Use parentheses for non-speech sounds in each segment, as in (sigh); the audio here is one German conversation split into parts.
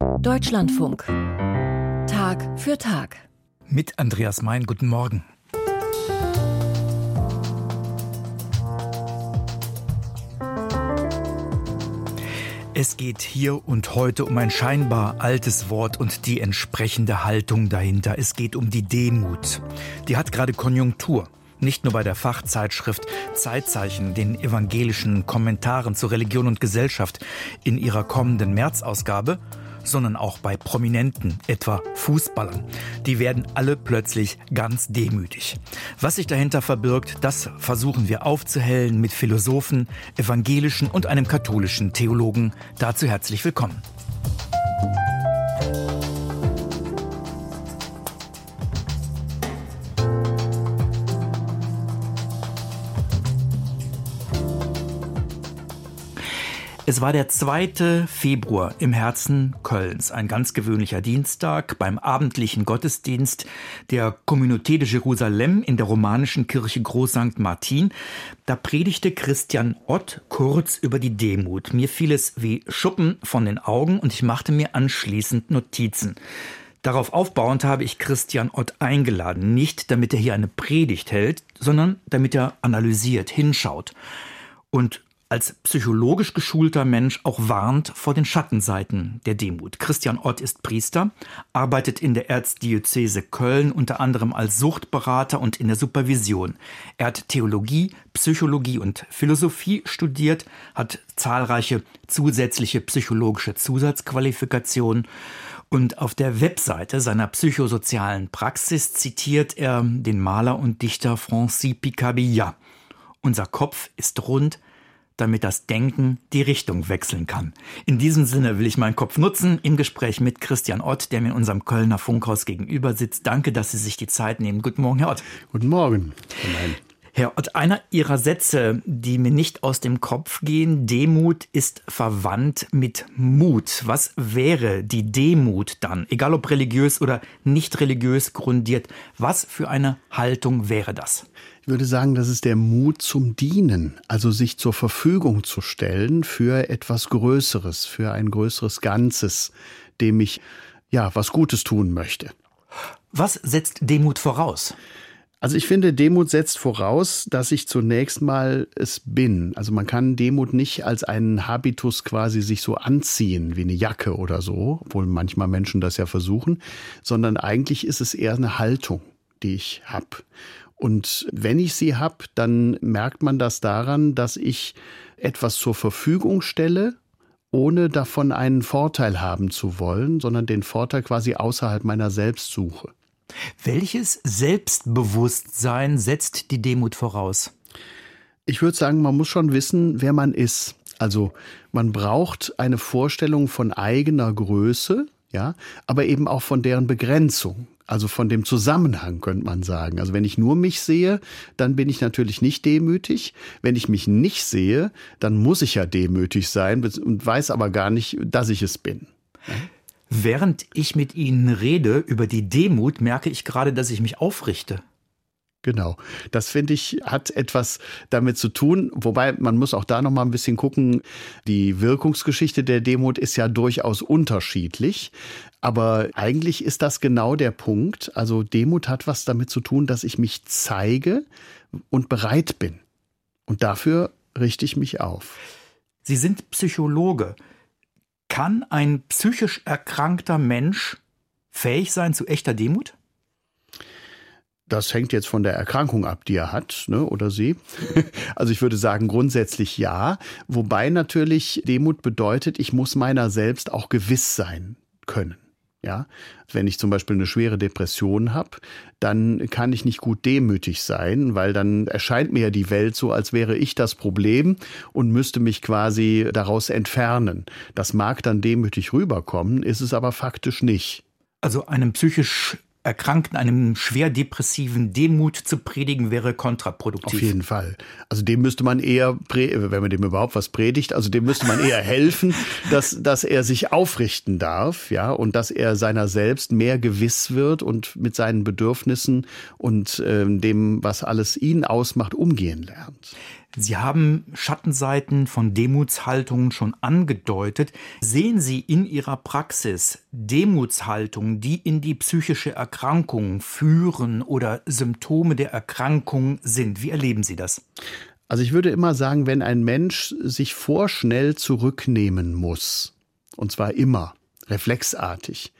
Deutschlandfunk. Tag für Tag. Mit Andreas Mein, guten Morgen. Es geht hier und heute um ein scheinbar altes Wort und die entsprechende Haltung dahinter. Es geht um die Demut. Die hat gerade Konjunktur. Nicht nur bei der Fachzeitschrift Zeitzeichen, den evangelischen Kommentaren zu Religion und Gesellschaft in ihrer kommenden Märzausgabe, sondern auch bei Prominenten, etwa Fußballern. Die werden alle plötzlich ganz demütig. Was sich dahinter verbirgt, das versuchen wir aufzuhellen mit Philosophen, evangelischen und einem katholischen Theologen. Dazu herzlich willkommen. Es war der 2. Februar im Herzen Kölns, ein ganz gewöhnlicher Dienstag beim abendlichen Gottesdienst der Communauté de Jérusalem in der romanischen Kirche Groß St. Martin. Da predigte Christian Ott kurz über die Demut. Mir fiel es wie Schuppen von den Augen und ich machte mir anschließend Notizen. Darauf aufbauend habe ich Christian Ott eingeladen, nicht damit er hier eine Predigt hält, sondern damit er analysiert, hinschaut. Und als psychologisch geschulter Mensch auch warnt vor den Schattenseiten der Demut. Christian Ott ist Priester, arbeitet in der Erzdiözese Köln unter anderem als Suchtberater und in der Supervision. Er hat Theologie, Psychologie und Philosophie studiert, hat zahlreiche zusätzliche psychologische Zusatzqualifikationen und auf der Webseite seiner psychosozialen Praxis zitiert er den Maler und Dichter Francis Picabia. Unser Kopf ist rund, damit das Denken die Richtung wechseln kann. In diesem Sinne will ich meinen Kopf nutzen im Gespräch mit Christian Ott, der mir in unserem Kölner Funkhaus gegenüber sitzt. Danke, dass Sie sich die Zeit nehmen. Guten Morgen, Herr Ott. Guten Morgen. Nein. Herr Ott, einer Ihrer Sätze, die mir nicht aus dem Kopf gehen, Demut ist verwandt mit Mut. Was wäre die Demut dann, egal ob religiös oder nicht religiös grundiert, was für eine Haltung wäre das? Ich würde sagen, das ist der Mut zum Dienen, also sich zur Verfügung zu stellen für etwas Größeres, für ein größeres Ganzes, dem ich ja was Gutes tun möchte. Was setzt Demut voraus? Also ich finde, Demut setzt voraus, dass ich zunächst mal es bin. Also man kann Demut nicht als einen Habitus quasi sich so anziehen wie eine Jacke oder so, obwohl manchmal Menschen das ja versuchen, sondern eigentlich ist es eher eine Haltung, die ich habe. Und wenn ich sie habe, dann merkt man das daran, dass ich etwas zur Verfügung stelle, ohne davon einen Vorteil haben zu wollen, sondern den Vorteil quasi außerhalb meiner selbst suche. Welches Selbstbewusstsein setzt die Demut voraus? Ich würde sagen, man muss schon wissen, wer man ist. Also man braucht eine Vorstellung von eigener Größe, ja, aber eben auch von deren Begrenzung. Also von dem Zusammenhang könnte man sagen. Also wenn ich nur mich sehe, dann bin ich natürlich nicht demütig. Wenn ich mich nicht sehe, dann muss ich ja demütig sein und weiß aber gar nicht, dass ich es bin. Während ich mit Ihnen rede über die Demut, merke ich gerade, dass ich mich aufrichte. Genau. Das finde ich hat etwas damit zu tun, wobei man muss auch da noch mal ein bisschen gucken. Die Wirkungsgeschichte der Demut ist ja durchaus unterschiedlich, aber eigentlich ist das genau der Punkt. Also Demut hat was damit zu tun, dass ich mich zeige und bereit bin. Und dafür richte ich mich auf. Sie sind Psychologe. Kann ein psychisch erkrankter Mensch fähig sein zu echter Demut? Das hängt jetzt von der Erkrankung ab, die er hat, ne, oder sie. (laughs) Also ich würde sagen, grundsätzlich ja. Wobei natürlich Demut bedeutet, ich muss meiner selbst auch gewiss sein können. Ja, wenn ich zum Beispiel eine schwere Depression habe, dann kann ich nicht gut demütig sein, weil dann erscheint mir die Welt so, als wäre ich das Problem und müsste mich quasi daraus entfernen. Das mag dann demütig rüberkommen, ist es aber faktisch nicht. Also einem psychisch Erkrankten einem schwer depressiven Demut zu predigen, wäre kontraproduktiv. Auf jeden Fall. Also dem müsste man eher, wenn man dem überhaupt was predigt, also dem müsste man eher helfen, (laughs) dass, dass er sich aufrichten darf, ja, und dass er seiner selbst mehr gewiss wird und mit seinen Bedürfnissen und äh, dem, was alles ihn ausmacht, umgehen lernt. Sie haben Schattenseiten von Demutshaltungen schon angedeutet. Sehen Sie in Ihrer Praxis Demutshaltungen, die in die psychische Erkrankung führen oder Symptome der Erkrankung sind? Wie erleben Sie das? Also ich würde immer sagen, wenn ein Mensch sich vorschnell zurücknehmen muss, und zwar immer, reflexartig,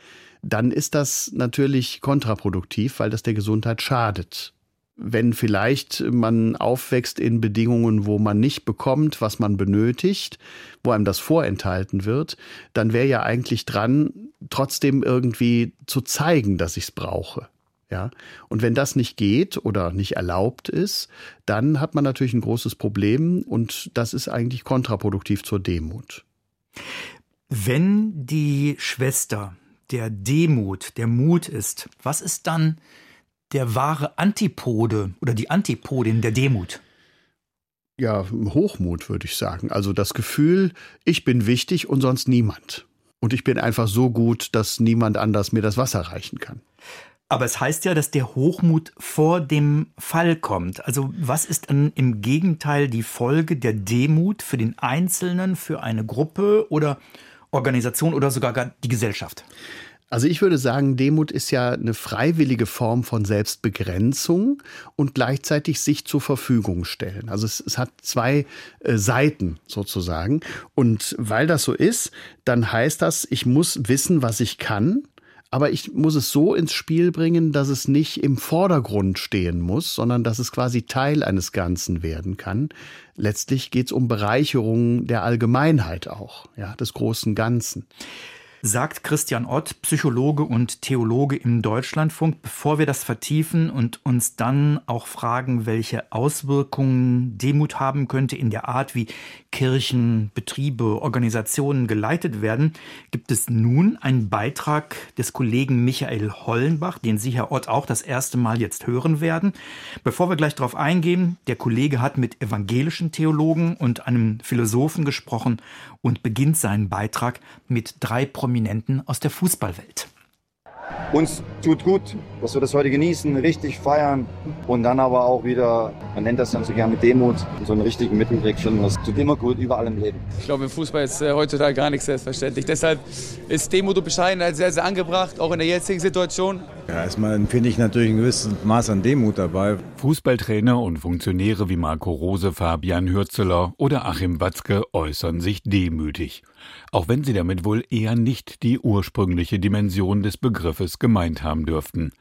dann ist das natürlich kontraproduktiv, weil das der Gesundheit schadet wenn vielleicht man aufwächst in Bedingungen, wo man nicht bekommt, was man benötigt, wo einem das vorenthalten wird, dann wäre ja eigentlich dran, trotzdem irgendwie zu zeigen, dass ich es brauche. Ja, und wenn das nicht geht oder nicht erlaubt ist, dann hat man natürlich ein großes Problem und das ist eigentlich kontraproduktiv zur Demut. Wenn die Schwester der Demut, der Mut ist, was ist dann der wahre Antipode oder die Antipodin der Demut? Ja, Hochmut würde ich sagen. Also das Gefühl, ich bin wichtig und sonst niemand. Und ich bin einfach so gut, dass niemand anders mir das Wasser reichen kann. Aber es heißt ja, dass der Hochmut vor dem Fall kommt. Also was ist dann im Gegenteil die Folge der Demut für den Einzelnen, für eine Gruppe oder Organisation oder sogar die Gesellschaft? Also ich würde sagen, Demut ist ja eine freiwillige Form von Selbstbegrenzung und gleichzeitig sich zur Verfügung stellen. Also es, es hat zwei äh, Seiten sozusagen. Und weil das so ist, dann heißt das, ich muss wissen, was ich kann. Aber ich muss es so ins Spiel bringen, dass es nicht im Vordergrund stehen muss, sondern dass es quasi Teil eines Ganzen werden kann. Letztlich geht es um Bereicherung der Allgemeinheit auch, ja, des großen Ganzen sagt Christian Ott, Psychologe und Theologe im Deutschlandfunk. Bevor wir das vertiefen und uns dann auch fragen, welche Auswirkungen Demut haben könnte in der Art, wie Kirchen, Betriebe, Organisationen geleitet werden, gibt es nun einen Beitrag des Kollegen Michael Hollenbach, den Sie, Herr Ott, auch das erste Mal jetzt hören werden. Bevor wir gleich darauf eingehen, der Kollege hat mit evangelischen Theologen und einem Philosophen gesprochen und beginnt seinen Beitrag mit drei Prominenten aus der Fußballwelt. Uns tut gut, dass wir das heute genießen, richtig feiern und dann aber auch wieder, man nennt das dann so gerne Demut, so einen richtigen Mittelweg finden. Das tut immer gut, überall im Leben. Ich glaube, im Fußball ist äh, heutzutage gar nichts selbstverständlich. Deshalb ist Demut und Bescheidenheit sehr, sehr angebracht, auch in der jetzigen Situation. Ja, erstmal empfinde ich natürlich ein gewisses Maß an Demut dabei. Fußballtrainer und Funktionäre wie Marco Rose, Fabian Hürzeler oder Achim Watzke äußern sich demütig auch wenn sie damit wohl eher nicht die ursprüngliche Dimension des Begriffes gemeint haben dürften,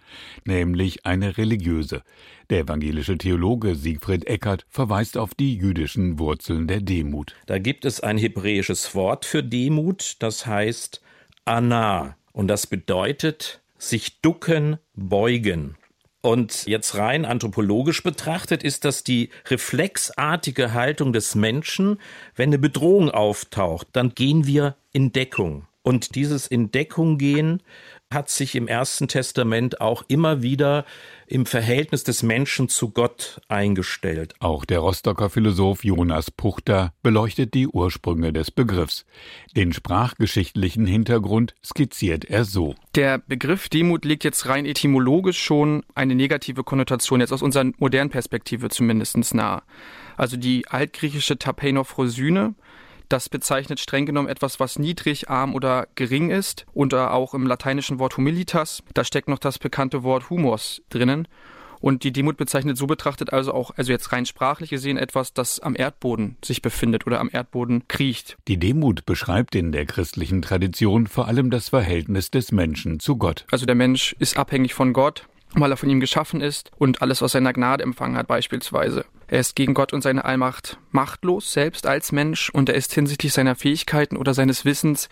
nämlich eine religiöse. Der evangelische Theologe Siegfried Eckert verweist auf die jüdischen Wurzeln der Demut. Da gibt es ein hebräisches Wort für Demut, das heißt Anna, und das bedeutet sich ducken, beugen. Und jetzt rein anthropologisch betrachtet ist das die reflexartige Haltung des Menschen, wenn eine Bedrohung auftaucht, dann gehen wir in Deckung. Und dieses in Deckung gehen hat sich im Ersten Testament auch immer wieder im Verhältnis des Menschen zu Gott eingestellt. Auch der Rostocker Philosoph Jonas Puchter beleuchtet die Ursprünge des Begriffs. Den sprachgeschichtlichen Hintergrund skizziert er so. Der Begriff Demut legt jetzt rein etymologisch schon eine negative Konnotation, jetzt aus unserer modernen Perspektive zumindest nahe. Also die altgriechische Tapeiноphrosyne, das bezeichnet streng genommen etwas, was niedrig, arm oder gering ist. Und auch im lateinischen Wort humilitas, da steckt noch das bekannte Wort humors drinnen. Und die Demut bezeichnet so betrachtet also auch, also jetzt rein sprachlich gesehen, etwas, das am Erdboden sich befindet oder am Erdboden kriecht. Die Demut beschreibt in der christlichen Tradition vor allem das Verhältnis des Menschen zu Gott. Also der Mensch ist abhängig von Gott, weil er von ihm geschaffen ist und alles aus seiner Gnade empfangen hat beispielsweise. Er ist gegen Gott und seine Allmacht machtlos, selbst als Mensch, und er ist hinsichtlich seiner Fähigkeiten oder seines Wissens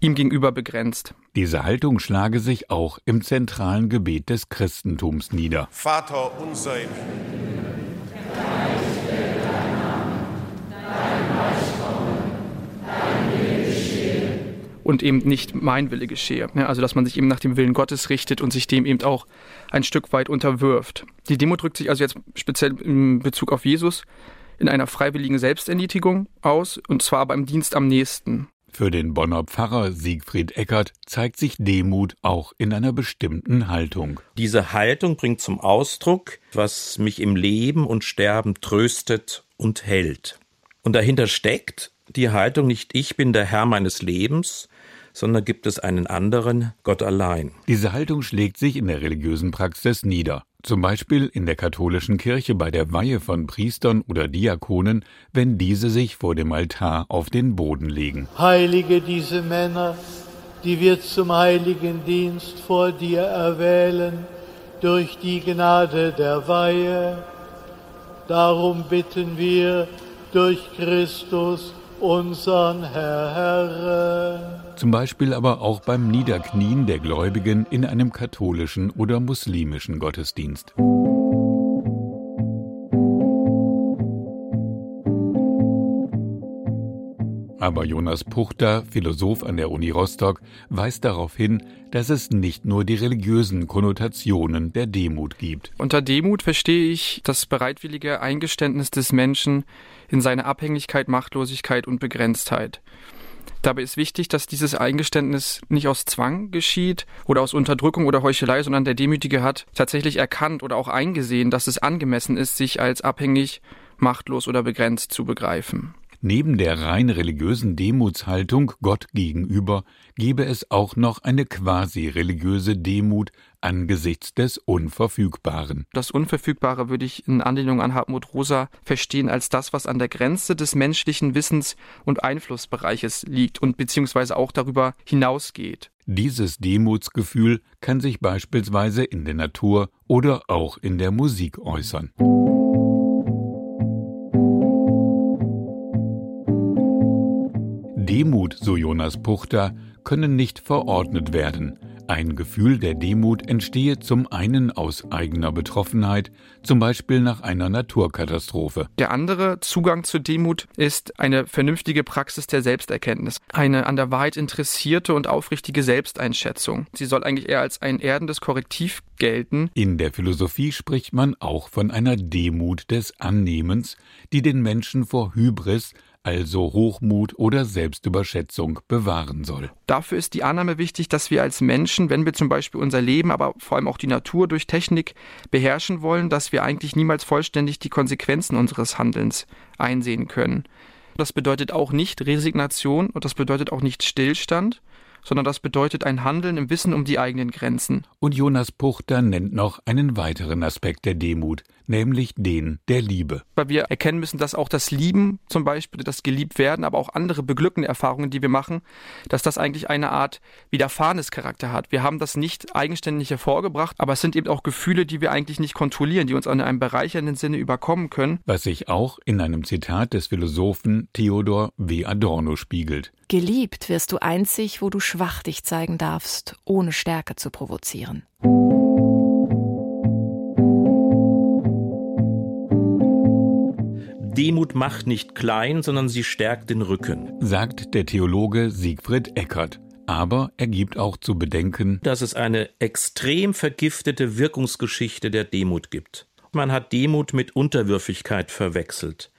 ihm gegenüber begrenzt. Diese Haltung schlage sich auch im zentralen Gebet des Christentums nieder. Vater unser im und eben nicht mein Wille geschehe. Also dass man sich eben nach dem Willen Gottes richtet und sich dem eben auch ein Stück weit unterwirft. Die Demo drückt sich also jetzt speziell in Bezug auf Jesus in einer freiwilligen Selbsterniedrigung aus, und zwar beim Dienst am nächsten. Für den Bonner Pfarrer Siegfried Eckert zeigt sich Demut auch in einer bestimmten Haltung. Diese Haltung bringt zum Ausdruck, was mich im Leben und Sterben tröstet und hält. Und dahinter steckt die Haltung nicht ich bin der Herr meines Lebens, sondern gibt es einen anderen, Gott allein. Diese Haltung schlägt sich in der religiösen Praxis nieder. Zum Beispiel in der katholischen Kirche bei der Weihe von Priestern oder Diakonen, wenn diese sich vor dem Altar auf den Boden legen. Heilige diese Männer, die wir zum heiligen Dienst vor dir erwählen, durch die Gnade der Weihe. Darum bitten wir durch Christus, unseren Herrn. Zum Beispiel aber auch beim Niederknien der Gläubigen in einem katholischen oder muslimischen Gottesdienst. Aber Jonas Puchter, Philosoph an der Uni Rostock, weist darauf hin, dass es nicht nur die religiösen Konnotationen der Demut gibt. Unter Demut verstehe ich das bereitwillige Eingeständnis des Menschen in seine Abhängigkeit, Machtlosigkeit und Begrenztheit. Dabei ist wichtig, dass dieses Eingeständnis nicht aus Zwang geschieht oder aus Unterdrückung oder Heuchelei, sondern der Demütige hat tatsächlich erkannt oder auch eingesehen, dass es angemessen ist, sich als abhängig, machtlos oder begrenzt zu begreifen. Neben der rein religiösen Demutshaltung Gott gegenüber gebe es auch noch eine quasi religiöse Demut angesichts des Unverfügbaren. Das Unverfügbare würde ich in Anlehnung an Hartmut Rosa verstehen als das, was an der Grenze des menschlichen Wissens und Einflussbereiches liegt und beziehungsweise auch darüber hinausgeht. Dieses Demutsgefühl kann sich beispielsweise in der Natur oder auch in der Musik äußern. So Jonas Puchter, können nicht verordnet werden. Ein Gefühl der Demut entstehe zum einen aus eigener Betroffenheit, zum Beispiel nach einer Naturkatastrophe. Der andere Zugang zur Demut ist eine vernünftige Praxis der Selbsterkenntnis, eine an der Wahrheit interessierte und aufrichtige Selbsteinschätzung. Sie soll eigentlich eher als ein erdendes Korrektiv gelten. In der Philosophie spricht man auch von einer Demut des Annehmens, die den Menschen vor Hybris, also Hochmut oder Selbstüberschätzung, bewahren soll. Dafür ist die Annahme wichtig, dass wir als Menschen, wenn wir zum Beispiel unser Leben, aber vor allem auch die Natur durch Technik beherrschen wollen, dass wir eigentlich niemals vollständig die Konsequenzen unseres Handelns einsehen können. Das bedeutet auch nicht Resignation und das bedeutet auch nicht Stillstand, sondern das bedeutet ein Handeln im Wissen um die eigenen Grenzen. Und Jonas Puchter nennt noch einen weiteren Aspekt der Demut, nämlich den der Liebe. Weil wir erkennen müssen, dass auch das Lieben, zum Beispiel das Geliebtwerden, aber auch andere beglückende Erfahrungen, die wir machen, dass das eigentlich eine Art widerfahrenes Charakter hat. Wir haben das nicht eigenständig hervorgebracht, aber es sind eben auch Gefühle, die wir eigentlich nicht kontrollieren, die uns in einem bereichernden Sinne überkommen können. Was sich auch in einem Zitat des Philosophen Theodor W. Adorno spiegelt. Geliebt wirst du einzig, wo du schwach dich zeigen darfst, ohne Stärke zu provozieren. Demut macht nicht klein, sondern sie stärkt den Rücken, sagt der Theologe Siegfried Eckert. Aber er gibt auch zu bedenken, dass es eine extrem vergiftete Wirkungsgeschichte der Demut gibt. Man hat Demut mit Unterwürfigkeit verwechselt.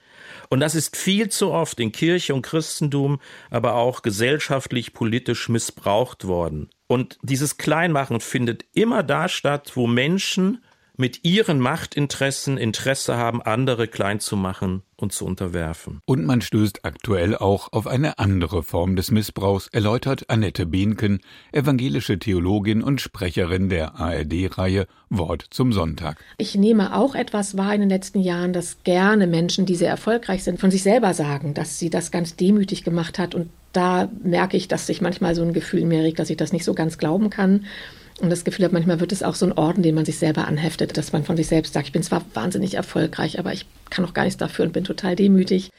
Und das ist viel zu oft in Kirche und Christentum, aber auch gesellschaftlich, politisch missbraucht worden. Und dieses Kleinmachen findet immer da statt, wo Menschen mit ihren Machtinteressen Interesse haben, andere klein zu machen und zu unterwerfen. Und man stößt aktuell auch auf eine andere Form des Missbrauchs, erläutert Annette Behnken, evangelische Theologin und Sprecherin der ARD-Reihe Wort zum Sonntag. Ich nehme auch etwas wahr in den letzten Jahren, dass gerne Menschen, die sehr erfolgreich sind, von sich selber sagen, dass sie das ganz demütig gemacht hat und da merke ich, dass sich manchmal so ein Gefühl in mir regt, dass ich das nicht so ganz glauben kann und das Gefühl habe, manchmal wird es auch so ein Orden, den man sich selber anheftet, dass man von sich selbst sagt, ich bin zwar wahnsinnig erfolgreich, aber ich kann auch gar nichts dafür und bin total demütig.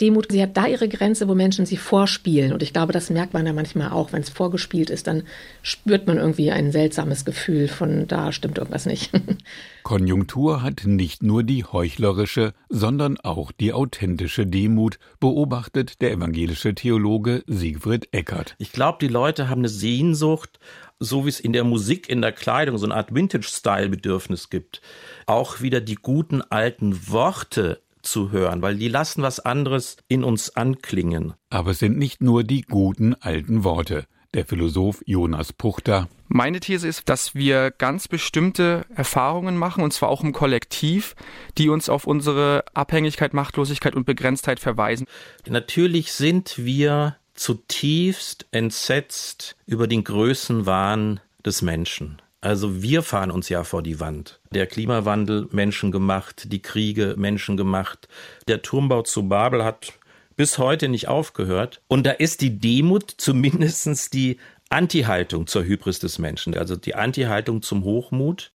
Demut, sie hat da ihre Grenze, wo Menschen sie vorspielen. Und ich glaube, das merkt man ja manchmal auch, wenn es vorgespielt ist, dann spürt man irgendwie ein seltsames Gefühl von, da stimmt irgendwas nicht. (laughs) Konjunktur hat nicht nur die heuchlerische, sondern auch die authentische Demut, beobachtet der evangelische Theologe Siegfried Eckert. Ich glaube, die Leute haben eine Sehnsucht so wie es in der Musik, in der Kleidung so eine Art Vintage-Style-Bedürfnis gibt, auch wieder die guten alten Worte zu hören, weil die lassen was anderes in uns anklingen. Aber es sind nicht nur die guten alten Worte. der Philosoph Jonas Puchter. Meine These ist, dass wir ganz bestimmte Erfahrungen machen, und zwar auch im Kollektiv, die uns auf unsere Abhängigkeit, Machtlosigkeit und Begrenztheit verweisen. Natürlich sind wir zutiefst entsetzt über den Größenwahn des Menschen. Also wir fahren uns ja vor die Wand. Der Klimawandel menschengemacht, die Kriege menschengemacht. Der Turmbau zu Babel hat bis heute nicht aufgehört. Und da ist die Demut zumindestens die Anti-Haltung zur Hybris des Menschen, also die Anti-Haltung zum Hochmut.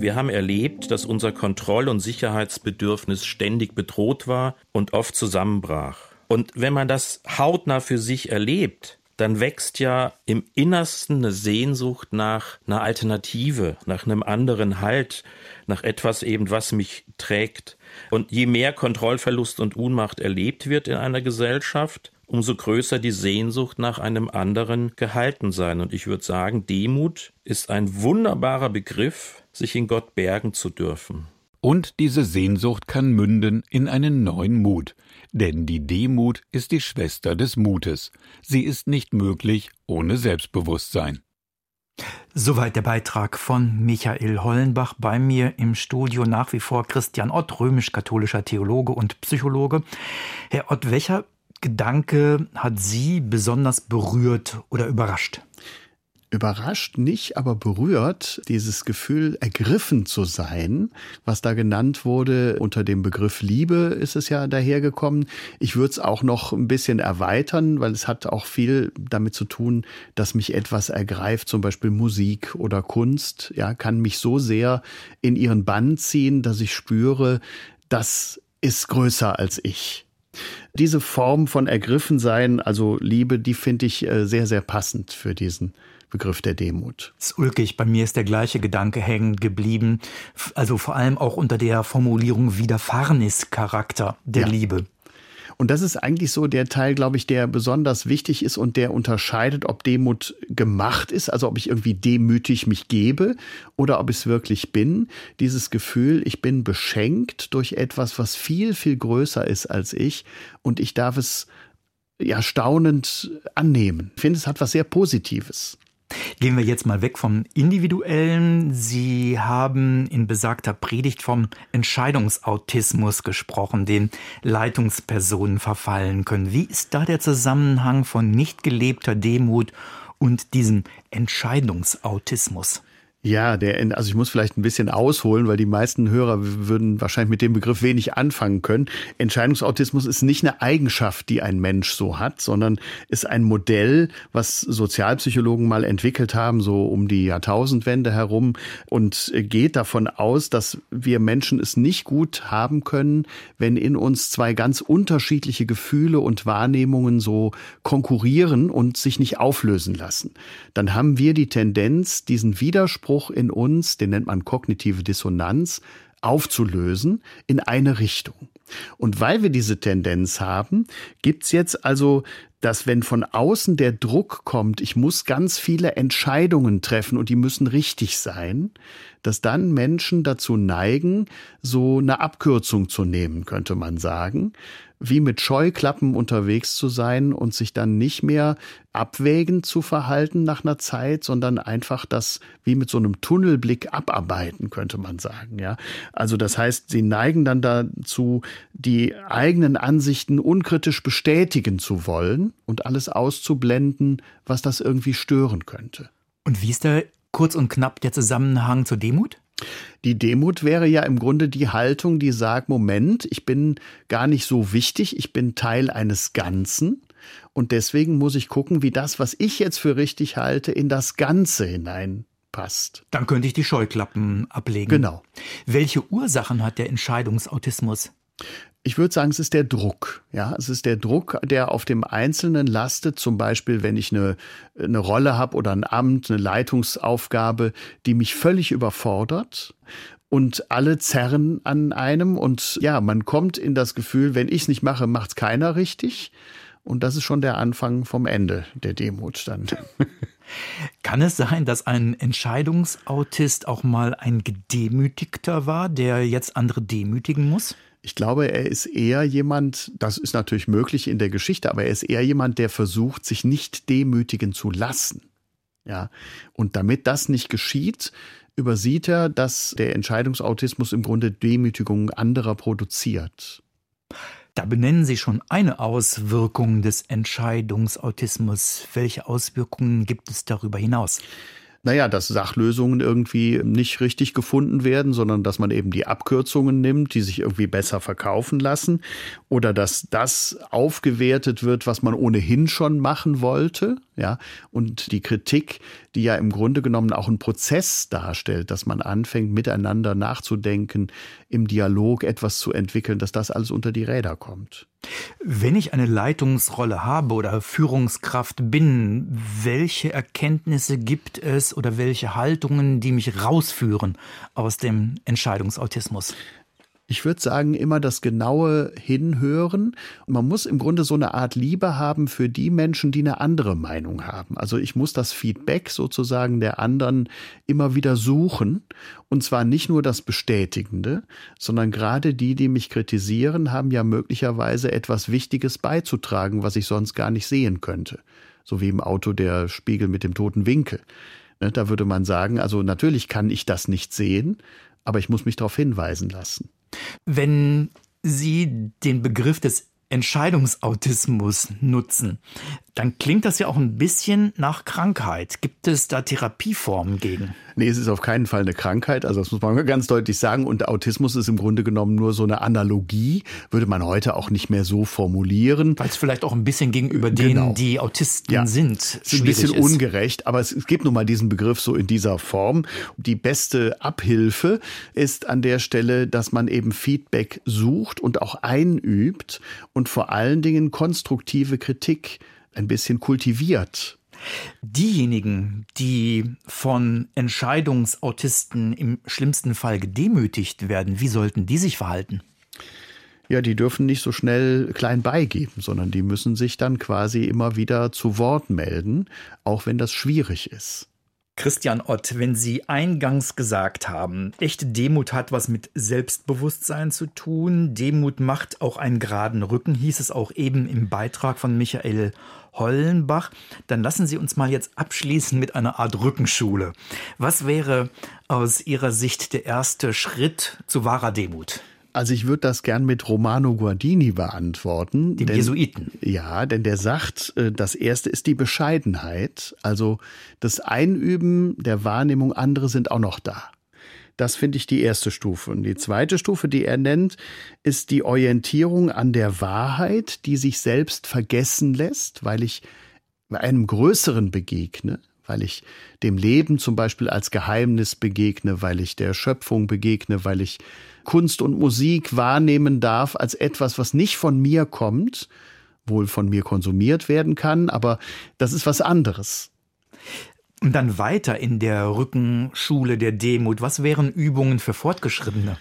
Wir haben erlebt, dass unser Kontroll- und Sicherheitsbedürfnis ständig bedroht war und oft zusammenbrach. Und wenn man das hautnah für sich erlebt, dann wächst ja im Innersten eine Sehnsucht nach einer Alternative, nach einem anderen Halt, nach etwas eben, was mich trägt. Und je mehr Kontrollverlust und Unmacht erlebt wird in einer Gesellschaft, umso größer die Sehnsucht nach einem anderen Gehaltensein. Und ich würde sagen, Demut ist ein wunderbarer Begriff, sich in Gott bergen zu dürfen. Und diese Sehnsucht kann münden in einen neuen Mut, denn die Demut ist die Schwester des Mutes. Sie ist nicht möglich ohne Selbstbewusstsein. Soweit der Beitrag von Michael Hollenbach. Bei mir im Studio nach wie vor Christian Ott, römisch-katholischer Theologe und Psychologe. Herr Ott, welcher Gedanke hat Sie besonders berührt oder überrascht? Überrascht nicht, aber berührt dieses Gefühl, ergriffen zu sein, was da genannt wurde. Unter dem Begriff Liebe ist es ja dahergekommen. Ich würde es auch noch ein bisschen erweitern, weil es hat auch viel damit zu tun, dass mich etwas ergreift, zum Beispiel Musik oder Kunst, ja, kann mich so sehr in ihren Bann ziehen, dass ich spüre, das ist größer als ich. Diese Form von Ergriffensein, also Liebe, die finde ich äh, sehr, sehr passend für diesen Begriff der Demut. Das ist ulkig. Bei mir ist der gleiche Gedanke hängen geblieben. Also vor allem auch unter der Formulierung Widerfahrenischarakter der ja. Liebe. Und das ist eigentlich so der Teil, glaube ich, der besonders wichtig ist und der unterscheidet, ob Demut gemacht ist, also ob ich irgendwie demütig mich gebe oder ob ich es wirklich bin. Dieses Gefühl, ich bin beschenkt durch etwas, was viel, viel größer ist als ich und ich darf es ja staunend annehmen. Ich finde, es hat was sehr Positives. Gehen wir jetzt mal weg vom Individuellen. Sie haben in besagter Predigt vom Entscheidungsautismus gesprochen, den Leitungspersonen verfallen können. Wie ist da der Zusammenhang von nicht gelebter Demut und diesem Entscheidungsautismus? Ja, der, also ich muss vielleicht ein bisschen ausholen, weil die meisten Hörer würden wahrscheinlich mit dem Begriff wenig anfangen können. Entscheidungsautismus ist nicht eine Eigenschaft, die ein Mensch so hat, sondern ist ein Modell, was Sozialpsychologen mal entwickelt haben, so um die Jahrtausendwende herum und geht davon aus, dass wir Menschen es nicht gut haben können, wenn in uns zwei ganz unterschiedliche Gefühle und Wahrnehmungen so konkurrieren und sich nicht auflösen lassen. Dann haben wir die Tendenz, diesen Widerspruch Widerspruch in uns, den nennt man kognitive Dissonanz, aufzulösen in eine Richtung. Und weil wir diese Tendenz haben, gibt's jetzt also, dass wenn von außen der Druck kommt, ich muss ganz viele Entscheidungen treffen und die müssen richtig sein, dass dann Menschen dazu neigen, so eine Abkürzung zu nehmen, könnte man sagen, wie mit Scheuklappen unterwegs zu sein und sich dann nicht mehr abwägend zu verhalten nach einer Zeit, sondern einfach das wie mit so einem Tunnelblick abarbeiten, könnte man sagen, ja. Also das heißt, sie neigen dann dazu, die eigenen Ansichten unkritisch bestätigen zu wollen und alles auszublenden, was das irgendwie stören könnte. Und wie ist da kurz und knapp der Zusammenhang zur Demut? Die Demut wäre ja im Grunde die Haltung, die sagt, Moment, ich bin gar nicht so wichtig, ich bin Teil eines Ganzen und deswegen muss ich gucken, wie das, was ich jetzt für richtig halte, in das Ganze hineinpasst. Dann könnte ich die Scheuklappen ablegen. Genau. Welche Ursachen hat der Entscheidungsautismus? Ich würde sagen, es ist der Druck. Ja, es ist der Druck, der auf dem Einzelnen lastet. Zum Beispiel, wenn ich eine, eine Rolle habe oder ein Amt, eine Leitungsaufgabe, die mich völlig überfordert und alle zerren an einem und ja, man kommt in das Gefühl, wenn ich es nicht mache, macht es keiner richtig. Und das ist schon der Anfang vom Ende der Demut dann. (laughs) Kann es sein, dass ein Entscheidungsautist auch mal ein Gedemütigter war, der jetzt andere demütigen muss? Ich glaube, er ist eher jemand, das ist natürlich möglich in der Geschichte, aber er ist eher jemand, der versucht, sich nicht demütigen zu lassen. Ja. Und damit das nicht geschieht, übersieht er, dass der Entscheidungsautismus im Grunde Demütigungen anderer produziert. Da benennen Sie schon eine Auswirkung des Entscheidungsautismus. Welche Auswirkungen gibt es darüber hinaus? Naja, dass Sachlösungen irgendwie nicht richtig gefunden werden, sondern dass man eben die Abkürzungen nimmt, die sich irgendwie besser verkaufen lassen. Oder dass das aufgewertet wird, was man ohnehin schon machen wollte, ja, und die Kritik, die ja im Grunde genommen auch einen Prozess darstellt, dass man anfängt miteinander nachzudenken, im Dialog etwas zu entwickeln, dass das alles unter die Räder kommt. Wenn ich eine Leitungsrolle habe oder Führungskraft bin, welche Erkenntnisse gibt es oder welche Haltungen, die mich rausführen aus dem Entscheidungsautismus? Ich würde sagen, immer das genaue Hinhören. Man muss im Grunde so eine Art Liebe haben für die Menschen, die eine andere Meinung haben. Also ich muss das Feedback sozusagen der anderen immer wieder suchen. Und zwar nicht nur das Bestätigende, sondern gerade die, die mich kritisieren, haben ja möglicherweise etwas Wichtiges beizutragen, was ich sonst gar nicht sehen könnte. So wie im Auto der Spiegel mit dem toten Winkel. Ne, da würde man sagen, also natürlich kann ich das nicht sehen, aber ich muss mich darauf hinweisen lassen. Wenn Sie den Begriff des Entscheidungsautismus nutzen, dann klingt das ja auch ein bisschen nach Krankheit. Gibt es da Therapieformen gegen? Nee, es ist auf keinen Fall eine Krankheit. Also das muss man ganz deutlich sagen. Und Autismus ist im Grunde genommen nur so eine Analogie. Würde man heute auch nicht mehr so formulieren. Weil es vielleicht auch ein bisschen gegenüber denen, genau. die Autisten ja. sind, ist ein bisschen ist. ungerecht. Aber es, es gibt nun mal diesen Begriff so in dieser Form. Die beste Abhilfe ist an der Stelle, dass man eben Feedback sucht und auch einübt und vor allen Dingen konstruktive Kritik ein bisschen kultiviert. Diejenigen, die von Entscheidungsautisten im schlimmsten Fall gedemütigt werden, wie sollten die sich verhalten? Ja, die dürfen nicht so schnell klein beigeben, sondern die müssen sich dann quasi immer wieder zu Wort melden, auch wenn das schwierig ist. Christian Ott, wenn Sie eingangs gesagt haben, echte Demut hat was mit Selbstbewusstsein zu tun, Demut macht auch einen geraden Rücken, hieß es auch eben im Beitrag von Michael Hollenbach, dann lassen Sie uns mal jetzt abschließen mit einer Art Rückenschule. Was wäre aus Ihrer Sicht der erste Schritt zu wahrer Demut? Also ich würde das gern mit Romano Guardini beantworten. Dem denn, Jesuiten. Ja, denn der sagt, äh, das erste ist die Bescheidenheit, also das Einüben der Wahrnehmung, andere sind auch noch da. Das finde ich die erste Stufe. Und die zweite Stufe, die er nennt, ist die Orientierung an der Wahrheit, die sich selbst vergessen lässt, weil ich einem Größeren begegne, weil ich dem Leben zum Beispiel als Geheimnis begegne, weil ich der Schöpfung begegne, weil ich Kunst und Musik wahrnehmen darf als etwas, was nicht von mir kommt, wohl von mir konsumiert werden kann, aber das ist was anderes. Und dann weiter in der Rückenschule der Demut. Was wären Übungen für Fortgeschrittene?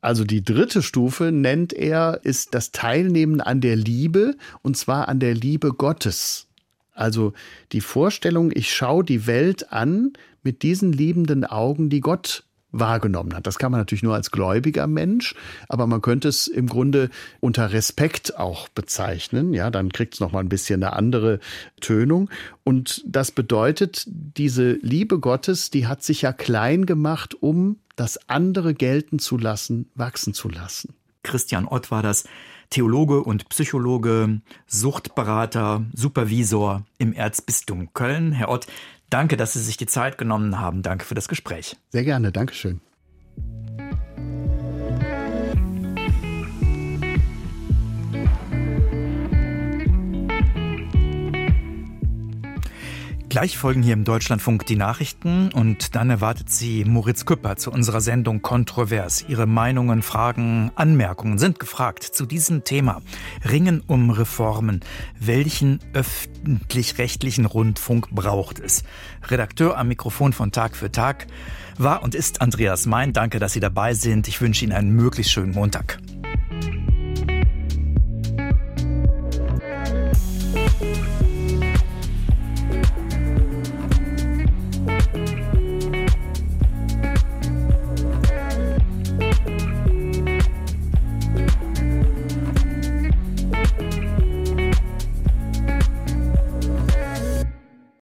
Also die dritte Stufe nennt er, ist das Teilnehmen an der Liebe, und zwar an der Liebe Gottes. Also die Vorstellung, ich schaue die Welt an mit diesen liebenden Augen, die Gott wahrgenommen hat. Das kann man natürlich nur als gläubiger Mensch, aber man könnte es im Grunde unter Respekt auch bezeichnen. Ja, dann kriegt es noch mal ein bisschen eine andere Tönung. Und das bedeutet, diese Liebe Gottes, die hat sich ja klein gemacht, um das andere gelten zu lassen, wachsen zu lassen. Christian Ott war das. Theologe und Psychologe, Suchtberater, Supervisor im Erzbistum Köln. Herr Ott, Danke, dass Sie sich die Zeit genommen haben. Danke für das Gespräch. Sehr gerne. Dankeschön. Gleich folgen hier im Deutschlandfunk die Nachrichten und dann erwartet Sie Moritz Küpper zu unserer Sendung Kontrovers. Ihre Meinungen, Fragen, Anmerkungen sind gefragt zu diesem Thema. Ringen um Reformen. Welchen öffentlich-rechtlichen Rundfunk braucht es? Redakteur am Mikrofon von Tag für Tag war und ist Andreas Mein. Danke, dass Sie dabei sind. Ich wünsche Ihnen einen möglichst schönen Montag.